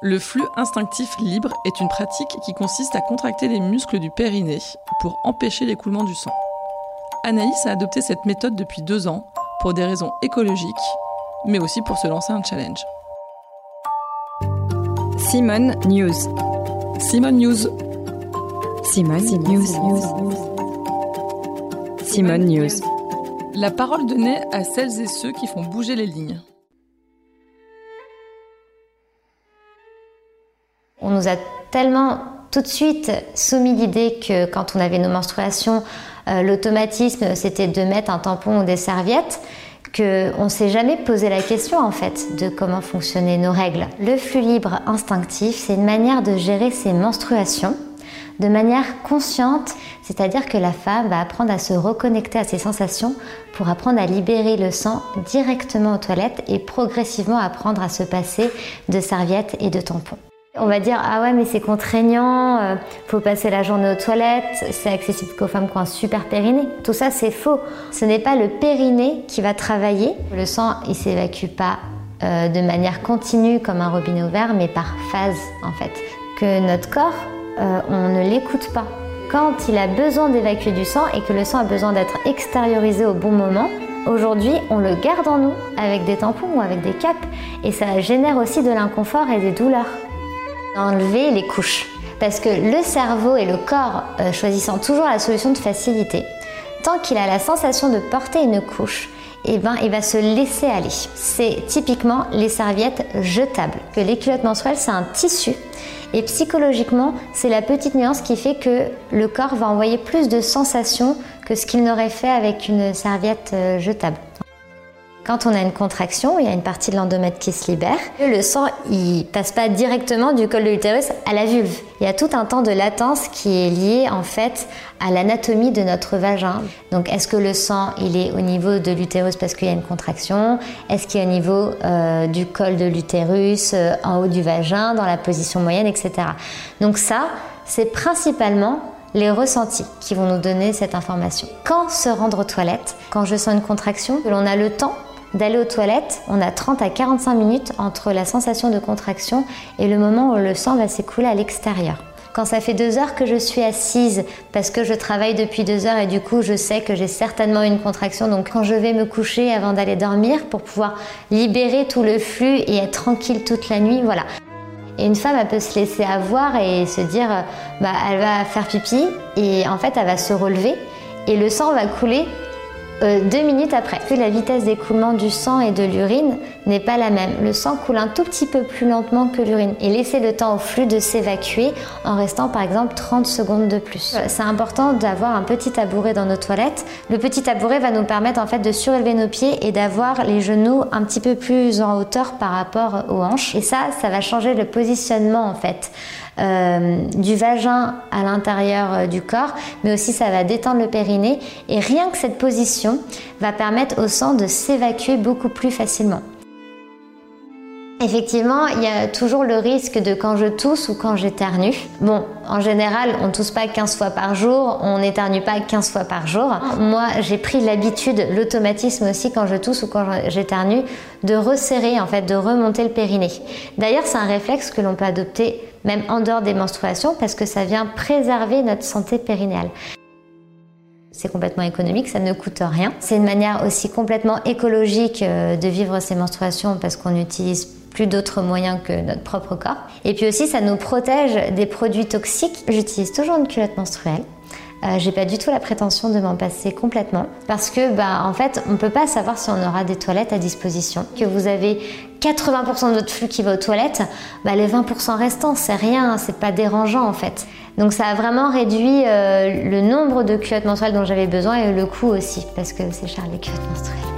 Le flux instinctif libre est une pratique qui consiste à contracter les muscles du périnée pour empêcher l'écoulement du sang. Anaïs a adopté cette méthode depuis deux ans pour des raisons écologiques, mais aussi pour se lancer un challenge. Simone News. Simone News. Simone, News. Simone News. La parole donnée à celles et ceux qui font bouger les lignes. On nous a tellement tout de suite soumis l'idée que quand on avait nos menstruations, euh, l'automatisme c'était de mettre un tampon ou des serviettes qu'on ne s'est jamais posé la question en fait de comment fonctionnaient nos règles. Le flux libre instinctif, c'est une manière de gérer ses menstruations de manière consciente, c'est-à-dire que la femme va apprendre à se reconnecter à ses sensations pour apprendre à libérer le sang directement aux toilettes et progressivement apprendre à se passer de serviettes et de tampons. On va dire ah ouais mais c'est contraignant, euh, faut passer la journée aux toilettes, c'est accessible qu'aux femmes qui ont un super périnée. Tout ça c'est faux. Ce n'est pas le périnée qui va travailler. Le sang il s'évacue pas euh, de manière continue comme un robinet ouvert mais par phase en fait. Que notre corps euh, on ne l'écoute pas. Quand il a besoin d'évacuer du sang et que le sang a besoin d'être extériorisé au bon moment, Aujourd'hui, on le garde en nous avec des tampons ou avec des capes et ça génère aussi de l'inconfort et des douleurs enlever les couches. Parce que le cerveau et le corps, euh, choisissant toujours la solution de facilité, tant qu'il a la sensation de porter une couche, eh ben, il va se laisser aller. C'est typiquement les serviettes jetables. Que les culottes menstruelles, c'est un tissu. Et psychologiquement, c'est la petite nuance qui fait que le corps va envoyer plus de sensations que ce qu'il n'aurait fait avec une serviette euh, jetable. Quand on a une contraction, il y a une partie de l'endomètre qui se libère. Le sang, il passe pas directement du col de l'utérus à la vulve. Il y a tout un temps de latence qui est lié en fait à l'anatomie de notre vagin. Donc, est-ce que le sang, il est au niveau de l'utérus parce qu'il y a une contraction? Est-ce qu'il est au niveau euh, du col de l'utérus, euh, en haut du vagin, dans la position moyenne, etc. Donc ça, c'est principalement les ressentis qui vont nous donner cette information. Quand se rendre aux toilettes Quand je sens une contraction, que l'on a le temps d'aller aux toilettes, on a 30 à 45 minutes entre la sensation de contraction et le moment où le sang va s'écouler à l'extérieur. Quand ça fait deux heures que je suis assise parce que je travaille depuis deux heures et du coup je sais que j'ai certainement une contraction, donc quand je vais me coucher avant d'aller dormir pour pouvoir libérer tout le flux et être tranquille toute la nuit, voilà. Et une femme, elle peut se laisser avoir et se dire, bah, elle va faire pipi et en fait, elle va se relever et le sang va couler euh, deux minutes après. La vitesse d'écoulement du sang et de l'urine n'est pas la même. Le sang coule un tout petit peu plus lentement que l'urine et laisser le temps au flux de s'évacuer en restant par exemple 30 secondes de plus. C'est important d'avoir un petit tabouret dans nos toilettes. Le petit tabouret va nous permettre en fait de surélever nos pieds et d'avoir les genoux un petit peu plus en hauteur par rapport aux hanches. Et ça, ça va changer le positionnement en fait. Euh, du vagin à l'intérieur euh, du corps, mais aussi ça va détendre le périnée et rien que cette position va permettre au sang de s'évacuer beaucoup plus facilement. Effectivement, il y a toujours le risque de quand je tousse ou quand j'éternue. Bon, en général, on tousse pas 15 fois par jour, on n'éternue pas 15 fois par jour. Moi, j'ai pris l'habitude, l'automatisme aussi quand je tousse ou quand j'éternue, de resserrer en fait, de remonter le périnée. D'ailleurs, c'est un réflexe que l'on peut adopter même en dehors des menstruations parce que ça vient préserver notre santé périnéale. C'est complètement économique, ça ne coûte rien. C'est une manière aussi complètement écologique euh, de vivre ces menstruations parce qu'on utilise plus d'autres moyens que notre propre corps. Et puis aussi, ça nous protège des produits toxiques. J'utilise toujours une culotte menstruelle. Euh, j'ai pas du tout la prétention de m'en passer complètement parce que bah en fait on peut pas savoir si on aura des toilettes à disposition. Que vous avez 80% de votre flux qui va aux toilettes, bah les 20% restants c'est rien, c'est pas dérangeant en fait. Donc ça a vraiment réduit euh, le nombre de culottes menstruelles dont j'avais besoin et le coût aussi parce que c'est cher les culottes menstruelles.